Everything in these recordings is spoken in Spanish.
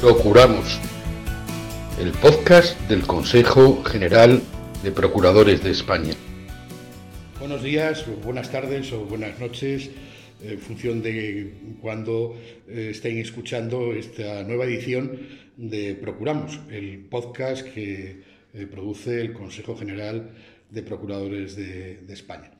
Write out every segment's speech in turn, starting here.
Procuramos, el podcast del Consejo General de Procuradores de España. Buenos días, buenas tardes o buenas noches, en función de cuando eh, estén escuchando esta nueva edición de Procuramos, el podcast que eh, produce el Consejo General de Procuradores de, España.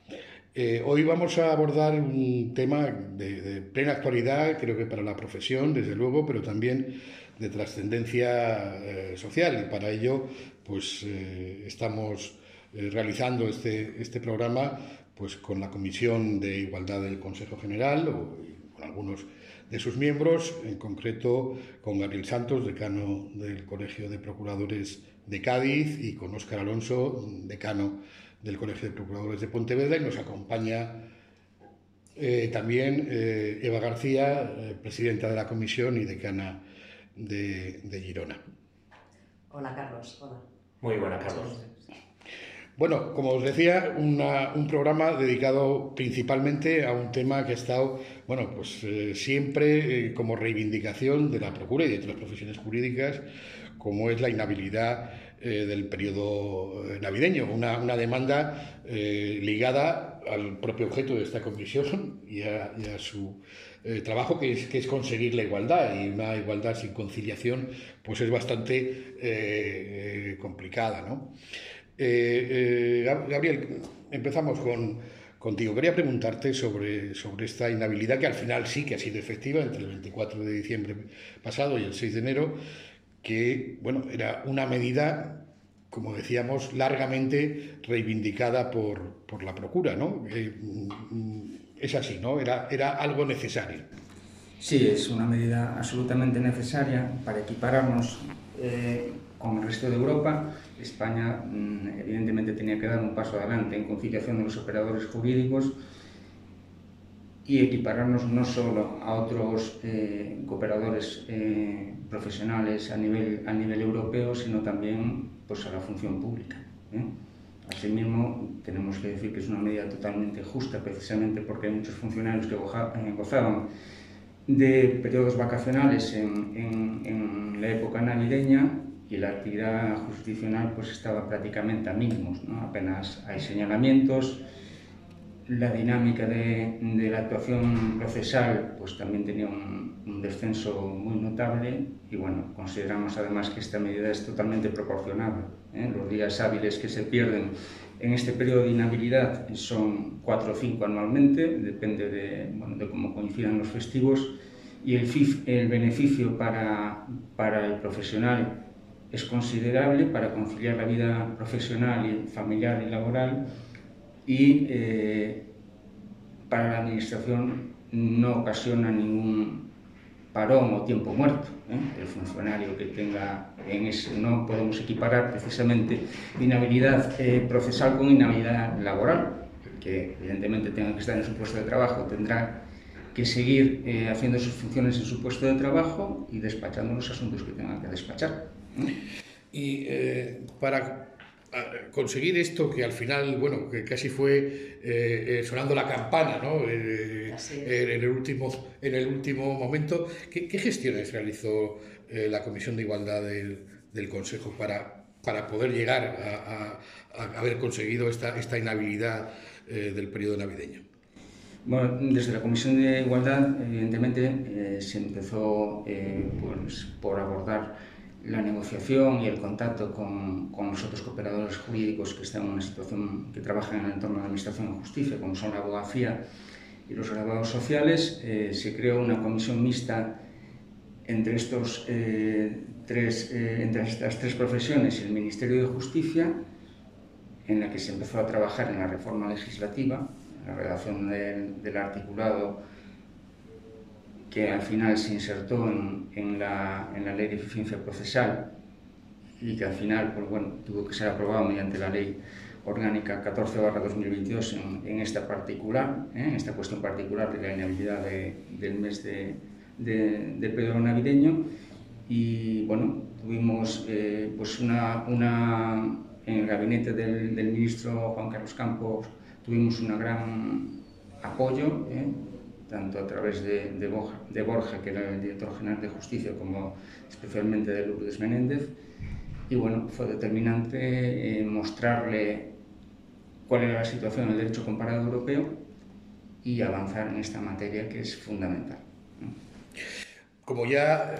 Eh, hoy vamos a abordar un tema de, plena actualidad, creo que para la profesión, desde luego, pero también de trascendencia eh, social. Y para ello, pues estamos realizando este, este programa pues, con la Comisión de Igualdad del Consejo General, o con algunos de sus miembros, en concreto con Gabriel Santos, decano del Colegio de Procuradores de Cádiz, y con Óscar Alonso, decano del Colegio de Procuradores de Pontevedra, y nos acompaña eh, también eh, Eva García, eh, presidenta de la comisión y decana de, de Girona. Hola, Carlos. Hola. Muy buena, Carlos. Bueno, como os decía, un programa dedicado principalmente a un tema que ha estado, bueno, pues eh, siempre eh, como reivindicación de la Procura y de otras profesiones jurídicas, como es la inhabilidad eh, del periodo navideño, una, demanda ligada al propio objeto de esta comisión y a, su trabajo, que es, que es, conseguir la igualdad, y una igualdad sin conciliación, pues es bastante complicada, ¿no? Eh, eh, Gabriel, empezamos con, contigo. Quería preguntarte sobre, sobre esta inhabilidad que al final sí que ha sido efectiva entre el 24 de diciembre pasado y el 6 de enero, que bueno, era una medida, como decíamos, largamente reivindicada por, por la Procura, ¿no? Mm, es así, ¿no? Era, era algo necesario. Sí, es una medida absolutamente necesaria para equipararnos eh, con el resto de Europa. España mm, evidentemente tenía que dar un paso adelante en conciliación de los operadores jurídicos y equipararnos no solo a otros eh, cooperadores eh, profesionales a nivel, a nivel europeo, sino también pues, a la función pública. Asimismo, tenemos que decir que es una medida totalmente justa, precisamente porque hay muchos funcionarios que gozaban de periodos vacacionales en, en, en la época navideña y la actividad jurisdiccional pues estaba prácticamente a mínimos, ¿no? apenas hay señalamientos, la dinámica de, de, la actuación procesal pues también tenía un, un, descenso muy notable y bueno, consideramos además que esta medida es totalmente proporcionada. ¿eh? Los días hábiles que se pierden en este periodo de inhabilidad son 4 o 5 anualmente, depende de, bueno, de cómo coincidan los festivos y el, FIF, el beneficio para, para el profesional es considerable para conciliar la vida profesional, y familiar y laboral y eh, para la Administración no ocasiona ningún parón o tiempo muerto. ¿eh? El funcionario que tenga en ese, no podemos equiparar precisamente inhabilidad eh, procesal con inhabilidad laboral, que evidentemente tenga que estar en su puesto de trabajo, tendrá que seguir haciendo sus funciones en su puesto de trabajo y despachando los asuntos que tenga que despachar. Y eh, para conseguir esto que al final, bueno, que casi fue eh, eh, sonando la campana, ¿no? en, el último, en el último momento, ¿qué, gestiones realizó la Comisión de Igualdad del, Consejo para, para poder llegar a, haber conseguido esta, esta inhabilidad del periodo navideño? Bueno, desde la Comisión de Igualdad, evidentemente, se empezó pues, por abordar la negociación y el contacto con, con, los otros cooperadores jurídicos que están en una situación, que trabajan en el entorno de Administración de Justicia, como son la abogacía y los graduados sociales, eh, se creó una comisión mixta entre, estos, eh, tres, eh, entre estas tres profesiones y el Ministerio de Justicia, en la que se empezó a trabajar en la reforma legislativa, la redacción del articulado que al final se insertó en, en, la, en, la, ley de eficiencia procesal y que al final pues bueno, tuvo que ser aprobado mediante la ley orgánica 14-2022 en, en, esta particular, ¿eh? en esta cuestión particular de la inhabilidad de, del mes de, de, de periodo navideño y bueno, tuvimos eh, pues una, una, en el gabinete del, del, ministro Juan Carlos Campos tuvimos un gran apoyo ¿eh? Tanto a través de, de, de Borja, que era el director general de justicia, como especialmente de Lourdes Menéndez. Y bueno, fue determinante eh, mostrarle cuál era la situación del derecho comparado europeo y avanzar en esta materia que es fundamental. Como ya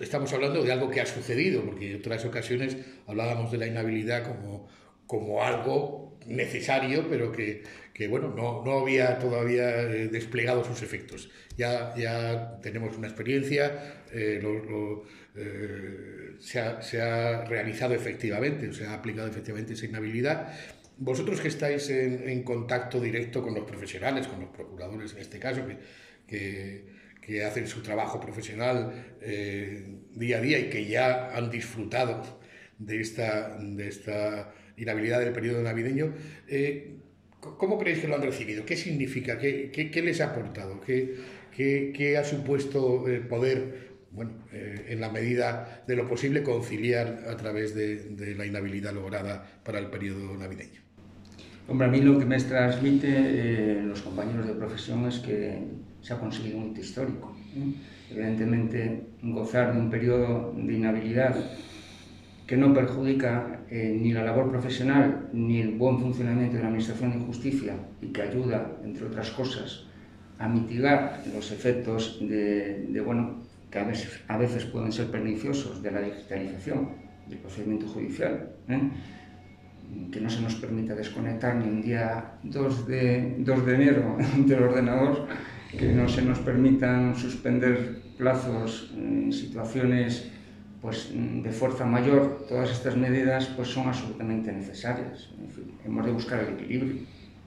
estamos hablando de algo que ha sucedido, porque en otras ocasiones hablábamos de la inhabilidad como, como algo necesario, pero que, que bueno, no, no, había todavía eh, desplegado sus efectos. Ya, ya tenemos una experiencia, eh, lo, eh, se, ha, se, ha, realizado efectivamente, se ha aplicado efectivamente esa inhabilidad vosotros que estáis en, contacto directo con los profesionales, con los procuradores en este caso, que, que, hacen su trabajo profesional día a día y que ya han disfrutado de esta, de esta inhabilidad del periodo navideño, ¿cómo creéis que lo han recibido? ¿Qué significa? ¿Qué, qué, qué les ha aportado? ¿Qué, qué, qué ha supuesto eh, poder bueno, eh, en la medida de lo posible, conciliar a través de, de, la inhabilidad lograda para el periodo navideño. Hombre, a mí lo que me transmite eh, los compañeros de profesión es que se ha conseguido un hito histórico. ¿eh? Evidentemente, gozar de un periodo de inhabilidad que no perjudica eh, ni la labor profesional ni el buen funcionamiento de la Administración de Justicia y que ayuda, entre otras cosas, a mitigar los efectos de, de bueno, que a veces, a veces pueden ser perniciosos de la digitalización del procedimiento judicial. ¿eh? que no se nos permita desconectar ni un día 2 de, 2 de enero del ordenador, que no se nos permitan suspender plazos en situaciones pues, de fuerza mayor, todas estas medidas pues, son absolutamente necesarias. Hemos de buscar el equilibrio.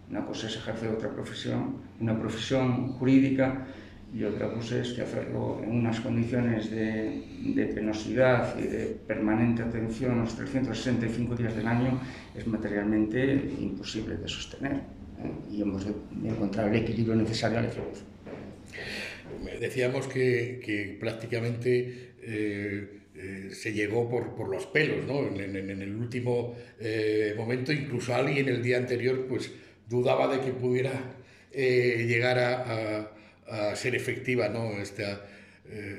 Una cosa es ejercer otra profesión, una profesión jurídica, y otra cosa es que hacerlo en unas condiciones de, de, penosidad y de permanente atención los 365 días del año es materialmente imposible de sostener ¿eh? y hemos de encontrar el equilibrio necesario al efecto. Decíamos que, que prácticamente eh, eh, se llegó por, los pelos, ¿no? En, el último eh, momento, incluso alguien el día anterior pues dudaba de que pudiera eh, llegar a, ser efectiva ¿no? esta,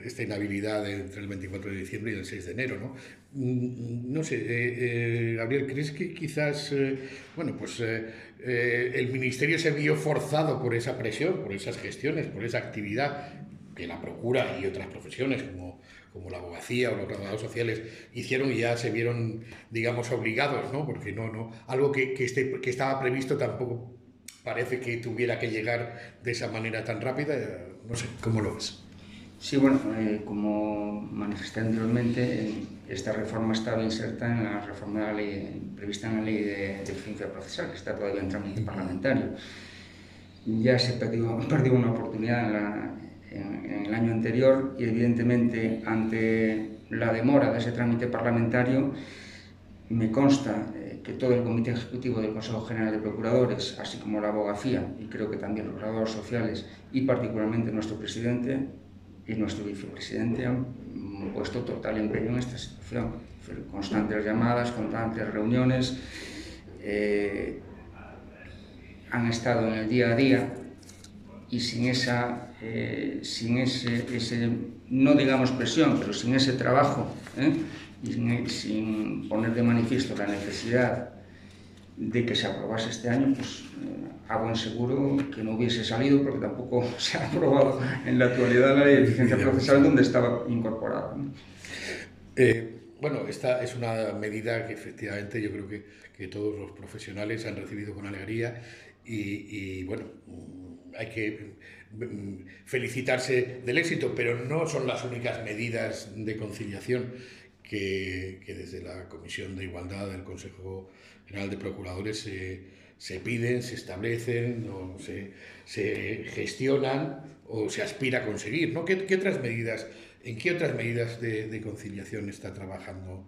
esta inhabilidad entre el 24 de diciembre y el 6 de enero. ¿no? Mm, no sé, Gabriel, ¿crees que quizás, bueno, pues el Ministerio se vio forzado por esa presión, por esas gestiones, por esa actividad que la Procura y otras profesiones como, como la abogacía o los trabajadores sociales hicieron y ya se vieron, digamos, obligados, ¿no? Porque no, no, algo que, que, este, que estaba previsto tampoco parece que tuviera que llegar de esa manera tan rápida. No sé, ¿cómo lo ves? Sí, bueno, eh, como manifesté anteriormente, esta reforma estaba inserta en la reforma de la ley, prevista en la ley de, de eficiencia procesal, que está todavía en trámite parlamentario. Ya se perdió, perdió una oportunidad en, la, en, en el año anterior y evidentemente ante la demora de ese trámite parlamentario me consta eh, que todo el Comité Ejecutivo del Consejo General de Procuradores, así como la abogacía y creo que también los graduados sociales y particularmente nuestro presidente y nuestro vicepresidente han puesto total empeño en esta situación. Constantes llamadas, constantes reuniones, eh, han estado en el día a día y sin esa, eh, sin ese, ese, no digamos presión, pero sin ese trabajo, ¿eh? y sin, sin, poner de manifiesto la necesidad de que se aprobase este año, pues eh, a buen seguro que no hubiese salido, porque tampoco se ha aprobado en la actualidad la ley de eficiencia procesal donde estaba incorporada. ¿no? Eh, bueno, esta es una medida que efectivamente yo creo que, que todos los profesionales han recibido con alegría y, y bueno, hay que mm, felicitarse del éxito, pero no son las únicas medidas de conciliación que, que desde la Comisión de Igualdad del Consejo General de Procuradores se, se piden, se establecen o se, se, gestionan o se aspira a conseguir. ¿no? ¿Qué, otras medidas, ¿En qué otras medidas de, de conciliación está trabajando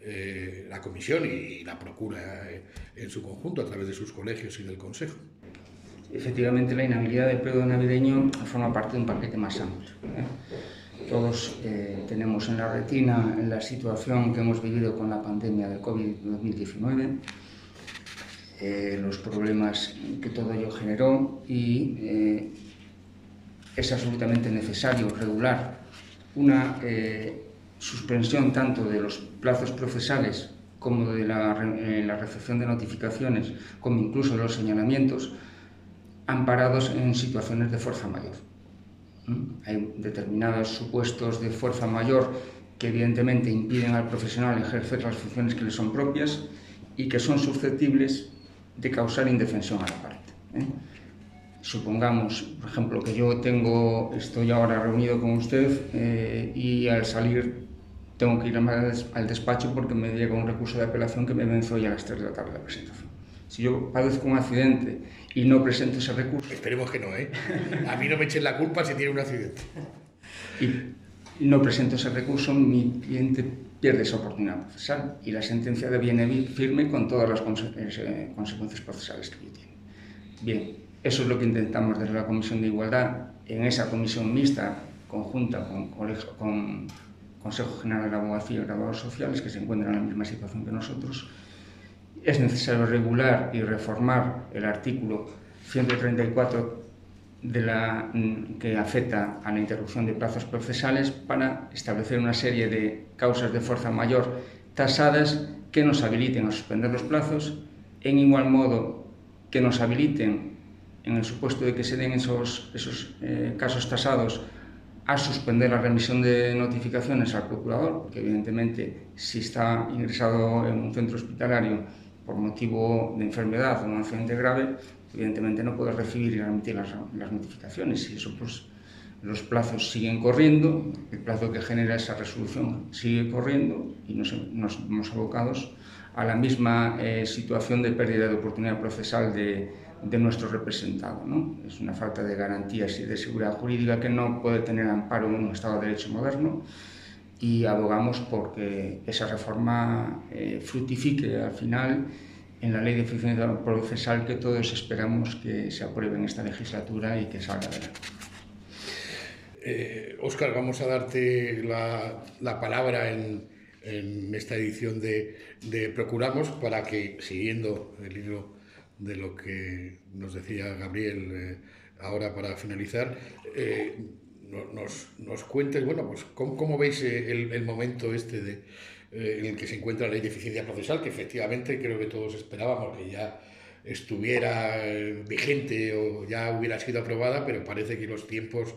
eh, la Comisión y la Procura eh, en su conjunto a través de sus colegios y del Consejo? Efectivamente, la inhabilidad del periodo navideño forma parte de un paquete más amplio. ¿eh? Todos eh, tenemos en la retina la situación que hemos vivido con la pandemia del COVID-2019, eh, los problemas que todo ello generó y eh, es absolutamente necesario regular una eh, suspensión tanto de los plazos procesales como de la, la, recepción de notificaciones, como incluso de los señalamientos, amparados en situaciones de fuerza mayor. Hay determinados supuestos de fuerza mayor que evidentemente impiden al profesional ejercer las funciones que le son propias y que son susceptibles de causar indefensión a la parte. ¿eh? Supongamos, por ejemplo, que yo tengo, estoy ahora reunido con usted eh, y al salir tengo que ir al despacho porque me llega un recurso de apelación que me vence hoy a las 3 de la tarde de la presentación. Si yo padezco un accidente y no presento ese recurso... Esperemos que no, ¿eh? A mí no me echen la culpa si tiene un accidente. Y no presento ese recurso, mi cliente pierde esa oportunidad procesal y la sentencia deviene firme con todas las eh, consecuencias procesales que tiene. Bien, eso es lo que intentamos desde la Comisión de Igualdad, en esa comisión mixta conjunta con, con Consejo General de la Abogacía y Graduados Sociales, que se encuentran en la misma situación que nosotros. Es necesario regular y reformar el artículo 134 de la, mm, que afecta a la interrupción de plazos procesales para establecer una serie de causas de fuerza mayor tasadas que nos habiliten a suspender los plazos, en igual modo que nos habiliten, en el supuesto de que se den esos, esos eh, casos tasados, a suspender la remisión de notificaciones al procurador, porque evidentemente si está ingresado en un centro hospitalario por motivo de enfermedad o un accidente grave, evidentemente no puede recibir y remitir las, las notificaciones y eso pues los plazos siguen corriendo, el plazo que genera esa resolución sigue corriendo y nos, nos vemos abocados a la misma eh, situación de pérdida de oportunidad procesal de, de nuestro representado. ¿no? Es una falta de garantías y de seguridad jurídica que no puede tener amparo en un Estado de Derecho moderno y abogamos porque esa reforma eh, fructifique al final en la ley de eficiencia procesal que todos esperamos que se apruebe en esta legislatura y que salga adelante. Eh, Óscar, vamos a darte la, la palabra en, en, esta edición de, de, Procuramos para que, siguiendo el hilo de lo que nos decía Gabriel eh, ahora para finalizar, eh, nos, nos, cuentes, bueno, pues cómo, cómo veis el, el momento este de eh, en el que se encuentra la ley de eficiencia procesal, que efectivamente creo que todos esperábamos que ya estuviera eh, vigente o ya hubiera sido aprobada, pero parece que los tiempos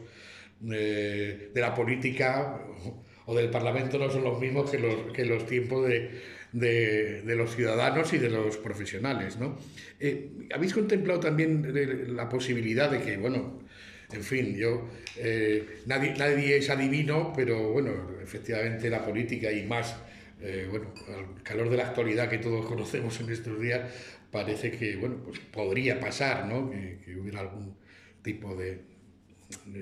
eh, de la política o del Parlamento no son los mismos que los, que los tiempos de, de, de, los ciudadanos y de los profesionales. ¿no? Eh, ¿Habéis contemplado también la posibilidad de que, bueno, en fin, yo, eh, nadie, nadie es adivino, pero bueno, efectivamente la política y más eh, bueno, al calor de la actualidad que todos conocemos en estos días, parece que, bueno, pues podría pasar, ¿no? Que, hubiera algún tipo de,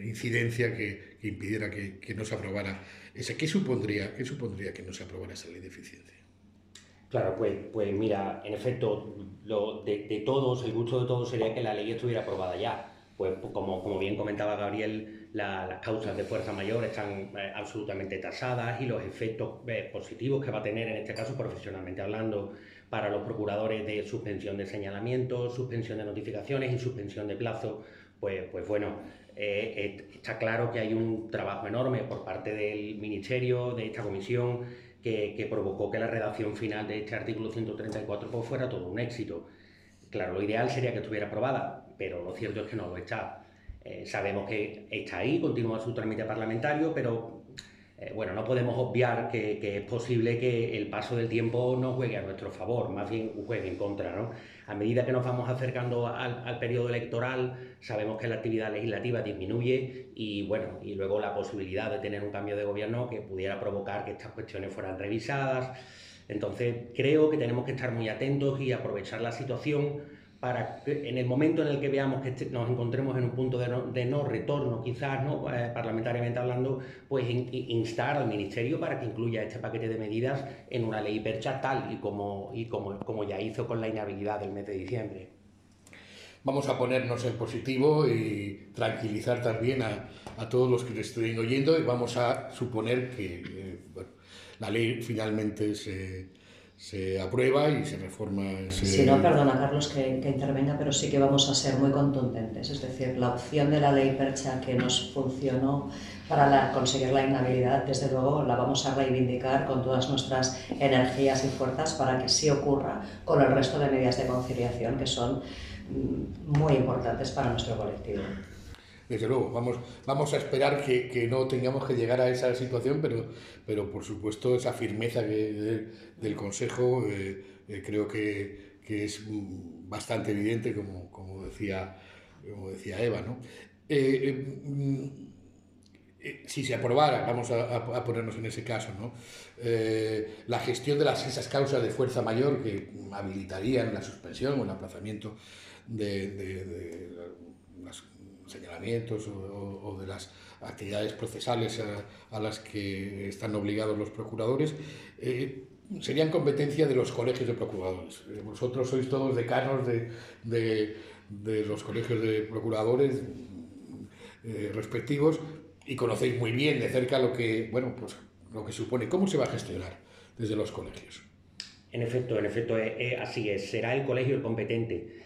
incidencia que, impidiera que, que, no se aprobara esa. ¿Qué supondría, ¿Qué supondría que no se aprobara esa ley de eficiencia? Claro, pues, pues mira, en efecto, lo de, de todos, el gusto de todos sería que la ley estuviera aprobada ya. Pues como, como bien comentaba Gabriel, la, las causas de fuerza mayor están eh, absolutamente tasadas y los efectos eh, positivos que va a tener, en este caso profesionalmente hablando, para los procuradores de suspensión de señalamientos, suspensión de notificaciones y suspensión de plazo, pues, pues bueno, eh, está claro que hay un trabajo enorme por parte del Ministerio, de esta comisión, que, que, provocó que la redacción final de este artículo 134 pues, fuera todo un éxito. Claro, lo ideal sería que estuviera aprobada, pero lo cierto es que no lo está. Eh, sabemos que está ahí, continúa su trámite parlamentario, pero eh, bueno, no podemos obviar que, es posible que el paso del tiempo no juegue a nuestro favor, más bien juegue en contra. ¿no? A medida que nos vamos acercando al, al, periodo electoral, sabemos que la actividad legislativa disminuye y bueno, y luego la posibilidad de tener un cambio de gobierno que pudiera provocar que estas cuestiones fueran revisadas. Entonces, creo que tenemos que estar muy atentos y aprovechar la situación para que en el momento en el que veamos que este, nos encontremos en un punto de no, de no retorno, quizás ¿no? Eh, parlamentariamente hablando, pues in, instar al Ministerio para que incluya este paquete de medidas en una ley percha tal y como, y como, como ya hizo con la inhabilidad del mes de diciembre. Vamos a ponernos en positivo y tranquilizar también a, a todos los que nos estén oyendo y vamos a suponer que eh, bueno, la ley finalmente se se aprueba y se reforma. Si no, perdona Carlos que, que, intervenga, pero sí que vamos a ser muy contundentes. Es decir, la opción de la ley Percha que nos funcionó para conseguir la inhabilidad, desde luego la vamos a reivindicar con todas nuestras energías y fuerzas para que sí ocurra con el resto de medidas de conciliación que son mm, muy importantes para nuestro colectivo. Desde luego, vamos, vamos a esperar que, que, no tengamos que llegar a esa situación, pero, pero por supuesto esa firmeza del Consejo eh, eh, creo que, que, es bastante evidente, como, como, decía, como decía Eva. ¿no? Eh, mm, si se aprobara, vamos a, ponernos en ese caso, ¿no? la gestión de las, esas causas de fuerza mayor que habilitarían la suspensión o el aplazamiento de, de, de señalamientos o, de las actividades procesales a, las que están obligados los procuradores, eh, serían competencia de los colegios de procuradores. Eh, vosotros sois todos decanos de, de, de los colegios de procuradores eh, respectivos y conocéis muy bien de cerca lo que, bueno, pues, lo que supone. ¿Cómo se va a gestionar desde los colegios? En efecto, en efecto, así es. Será el colegio el competente.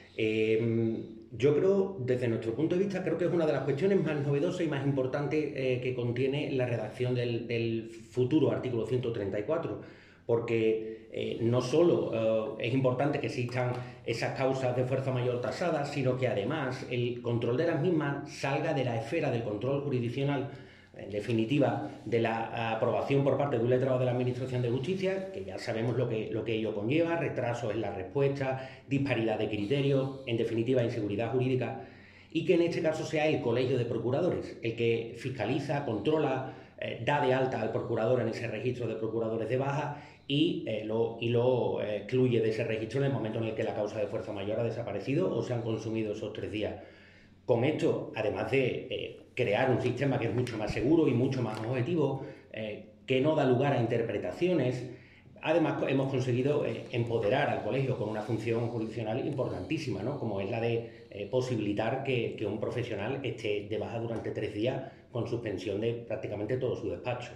Yo creo, desde nuestro punto de vista, creo que es una de las cuestiones más novedosas y más importantes eh, que contiene la redacción del, futuro artículo 134, porque eh, no solo eh, es importante que existan esas causas de fuerza mayor tasadas, sino que además el control de las mismas salga de la esfera del control jurisdiccional en definitiva, de la aprobación por parte de un letrado de la Administración de Justicia, que ya sabemos lo que, lo que ello conlleva, retrasos en la respuesta, disparidad de criterios, en definitiva, inseguridad jurídica, y que en este caso sea el Colegio de Procuradores el que fiscaliza, controla, eh, da de alta al procurador en ese registro de procuradores de baja y eh, lo, y lo eh, excluye de ese registro en el momento en el que la causa de fuerza mayor ha desaparecido o se han consumido esos tres días. Con esto, además de crear un sistema que es mucho más seguro y mucho más objetivo, eh, que no da lugar a interpretaciones. Además, hemos conseguido eh, empoderar al colegio con una función jurisdiccional importantísima, ¿no? como es la de eh, posibilitar que, un profesional esté de baja durante tres días con suspensión de prácticamente todo su despacho.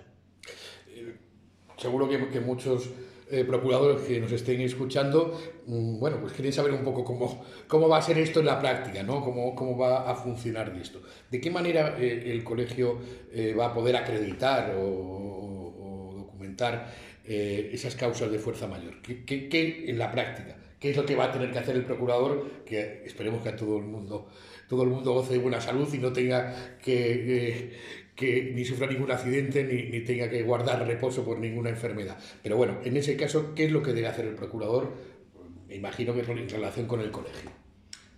Seguro que muchos eh, procuradores que nos estén escuchando, mm, bueno, pues quieren saber un poco cómo, cómo va a ser esto en la práctica, ¿no? Cómo, cómo va a funcionar esto. ¿De qué manera eh, el colegio eh, va a poder acreditar o, documentar esas causas de fuerza mayor? ¿Qué, qué, en la práctica? ¿Qué es lo que va a tener que hacer el procurador? Que esperemos que a todo el mundo, todo el mundo goce de buena salud y no tenga que, que ni sufra ningún accidente ni, tenga que guardar reposo por ninguna enfermedad. Pero bueno, en ese caso, ¿qué es lo que debe hacer el procurador? Me imagino que en relación con el colegio.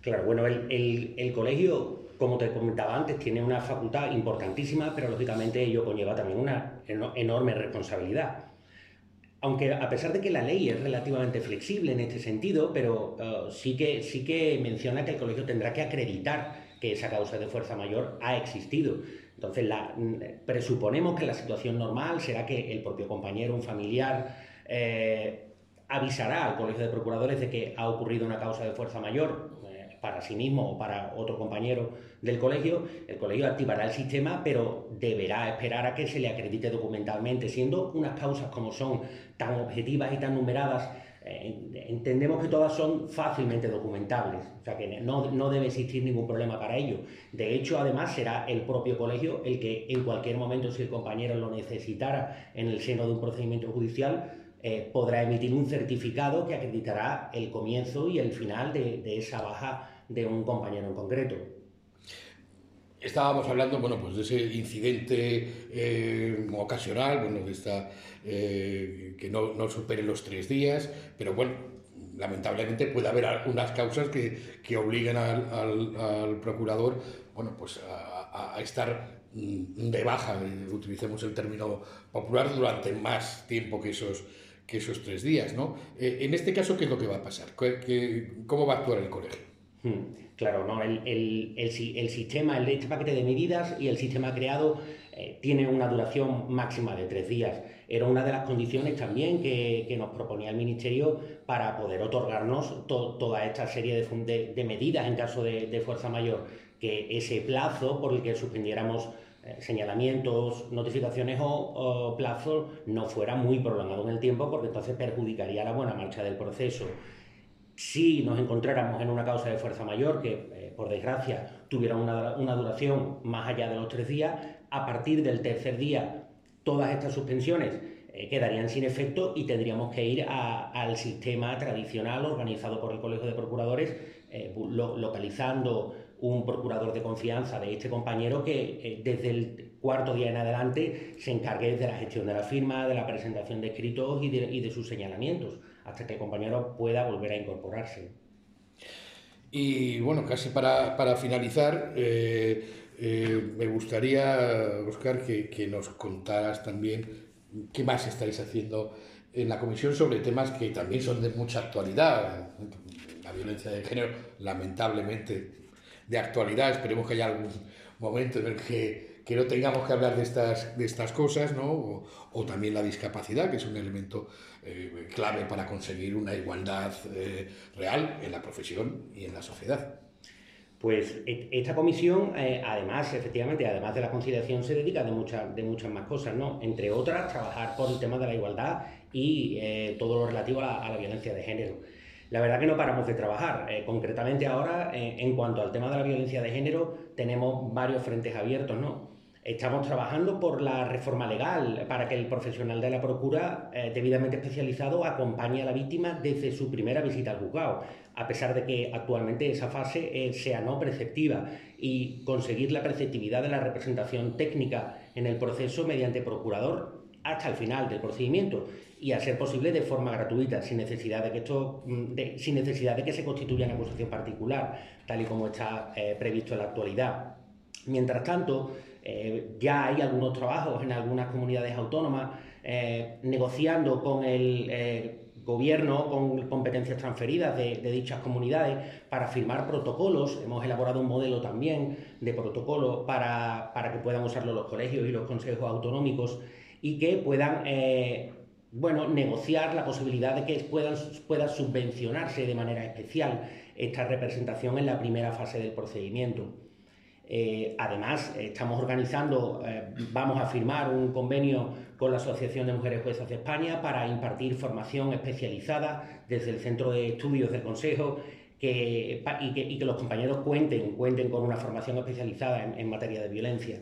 Claro, bueno, el, colegio, como te comentaba antes, tiene una facultad importantísima, pero lógicamente ello conlleva también una enorme responsabilidad. Aunque a pesar de que la ley es relativamente flexible en este sentido, pero uh, sí, que, sí que menciona que el colegio tendrá que acreditar que esa causa de fuerza mayor ha existido. Entonces, la, presuponemos que la situación normal será que el propio compañero, un familiar, eh, avisará al Colegio de Procuradores de que ha ocurrido una causa de fuerza mayor eh, para sí mismo o para otro compañero del colegio. El colegio activará el sistema, pero deberá esperar a que se le acredite documentalmente, siendo unas causas como son tan objetivas y tan numeradas eh, entendemos que todas son fácilmente documentables, o sea que no, no, debe existir ningún problema para ello. De hecho, además, será el propio colegio el que en cualquier momento, si el compañero lo necesitara en el seno de un procedimiento judicial, eh, podrá emitir un certificado que acreditará el comienzo y el final de, de esa baja de un compañero en concreto. Estábamos hablando, bueno, pues de ese incidente eh, ocasional, bueno, de esta, eh, que no, no, supere los tres días, pero bueno, lamentablemente puede haber algunas causas que, que obligan al, al, procurador, bueno, pues a, estar mm, de baja, utilicemos el término popular, durante más tiempo que esos, que esos tres días, ¿no? Eh, en este caso, ¿qué es lo que va a pasar? ¿Qué, qué, ¿Cómo va a actuar el colegio? Hmm. Claro, ¿no? El, el, el, el, sistema, el este paquete de medidas y el sistema creado eh, tiene una duración máxima de tres días. Era una de las condiciones también que, que nos proponía el Ministerio para poder otorgarnos toda esta serie de, de, medidas en caso de, de, fuerza mayor, que ese plazo por el que suspendiéramos eh, señalamientos, notificaciones o, plazos no fuera muy prolongado en el tiempo, porque entonces perjudicaría la buena marcha del proceso. Si nos encontráramos en una causa de fuerza mayor, que eh, por desgracia tuviera una, una, duración más allá de los tres días, a partir del tercer día todas estas suspensiones eh, quedarían sin efecto y tendríamos que ir al sistema tradicional organizado por el Colegio de Procuradores, localizando un procurador de confianza de este compañero que eh, desde el cuarto día en adelante se encargue de la gestión de la firma, de la presentación de escritos y de, sus señalamientos, hasta que el compañero pueda volver a incorporarse. Y bueno, casi para, finalizar, eh, eh, me gustaría, Oscar, que, que, nos contaras también qué más estáis haciendo en la comisión sobre temas que también son de mucha actualidad. La violencia de género, lamentablemente, de actualidad. Esperemos que haya algún momento en el que, que no tengamos que hablar de estas, de estas cosas, ¿no? O, también la discapacidad, que es un elemento eh, clave para conseguir una igualdad eh, real en la profesión y en la sociedad. Pues e, esta comisión, eh, además, efectivamente, además de la conciliación, se dedica de muchas, de muchas más cosas, ¿no? Entre otras, trabajar por el tema de la igualdad y todo lo relativo a la violencia de género. La verdad que no paramos de trabajar. Eh, concretamente ahora, eh, en cuanto al tema de la violencia de género, tenemos varios frentes abiertos, ¿no? Estamos trabajando por la reforma legal para que el profesional de la Procura, eh, debidamente especializado, acompañe a la víctima desde su primera visita al juzgado, a pesar de que actualmente esa fase sea no preceptiva, y conseguir la preceptividad de la representación técnica en el proceso mediante procurador hasta el final del procedimiento y a ser posible de forma gratuita, sin necesidad de que esto, mm, sin necesidad de que se constituya una acusación particular, tal y como está eh, previsto en la actualidad. Mientras tanto, eh, ya hay algunos trabajos en algunas comunidades autónomas eh, negociando con el gobierno con competencias transferidas de, dichas comunidades para firmar protocolos. Hemos elaborado un modelo también de protocolo para, para que puedan usarlo los colegios y los consejos autonómicos y que puedan bueno, negociar la posibilidad de que puedan, pueda subvencionarse de manera especial esta representación en la primera fase del procedimiento. Eh, además, estamos organizando, eh, vamos a firmar un convenio con la Asociación de Mujeres Juezas de España para impartir formación especializada desde el Centro de Estudios del Consejo que, y, que, los compañeros cuenten, cuenten con una formación especializada en, materia de violencia.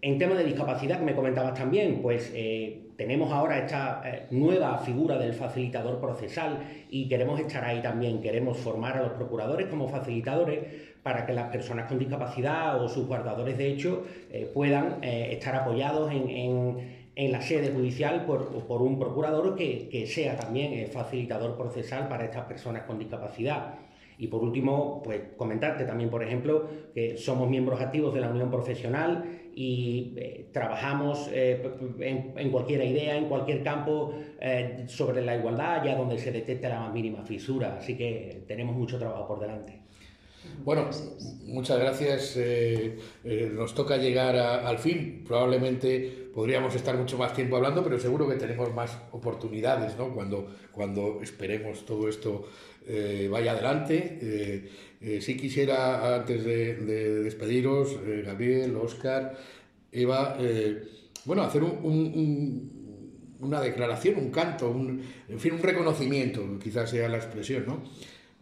En tema de discapacidad, que me comentabas también, pues eh, tenemos ahora esta eh, nueva figura del facilitador procesal y queremos estar ahí también, queremos formar a los procuradores como facilitadores para que las personas con discapacidad o sus guardadores de hecho eh, puedan estar apoyados en, la sede judicial por, un procurador que, que sea también facilitador procesal para estas personas con discapacidad. Y por último, pues comentarte también, por ejemplo, que somos miembros activos de la Unión Profesional y eh, trabajamos eh, en, cualquier idea, en cualquier campo eh, sobre la igualdad, ya donde se detecta la más mínima fisura. Así que tenemos mucho trabajo por delante. Bueno, muchas gracias. nos toca llegar al fin. Probablemente podríamos estar mucho más tiempo hablando, pero seguro que tenemos más oportunidades ¿no? cuando, cuando esperemos todo esto vaya adelante. Eh, sí quisiera, antes de, despediros, eh, Gabriel, Oscar, Eva, eh, bueno, hacer una declaración, un canto, un, en fin, un reconocimiento, quizás sea la expresión, ¿no?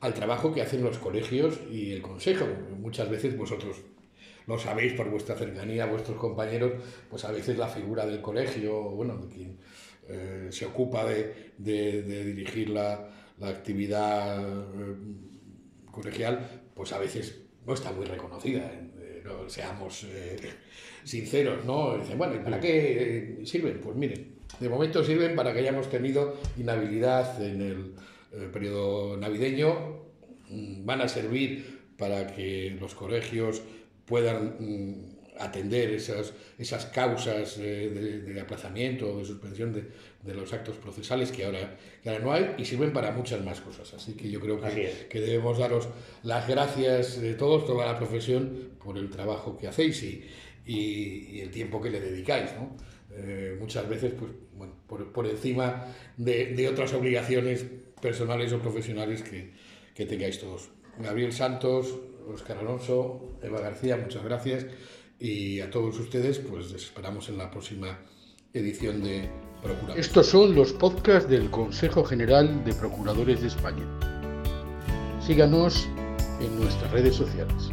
al trabajo que hacen los colegios y el consejo. Muchas veces vosotros lo sabéis por vuestra cercanía, vuestros compañeros, pues a veces la figura del colegio, bueno, de quien se ocupa de, dirigir la, la actividad colegial, pues a veces no está muy reconocida, eh, no, seamos eh, sinceros, ¿no? Dicen, bueno, ¿y para qué sirven? Pues miren, de momento sirven para que hayamos tenido inhabilidad en el, eh, periodo navideño, mm, van a servir para que los colegios puedan mm, atender esas, esas causas de, aplazamiento o de suspensión de, de, los actos procesales que ahora, que ahora no hay y sirven para muchas más cosas. Así que yo creo que, que debemos daros las gracias de todos, toda la profesión, por el trabajo que hacéis y, y, el tiempo que le dedicáis. ¿no? Eh, muchas veces pues, bueno, por, por, encima de, de, otras obligaciones personales o profesionales que, que tengáis todos. Gabriel Santos, Oscar Alonso, Eva García, muchas gracias Y a todos ustedes, pues les esperamos en la próxima edición de Procuradores. Estos son los podcasts del Consejo General de Procuradores de España. Síganos en nuestras redes sociales.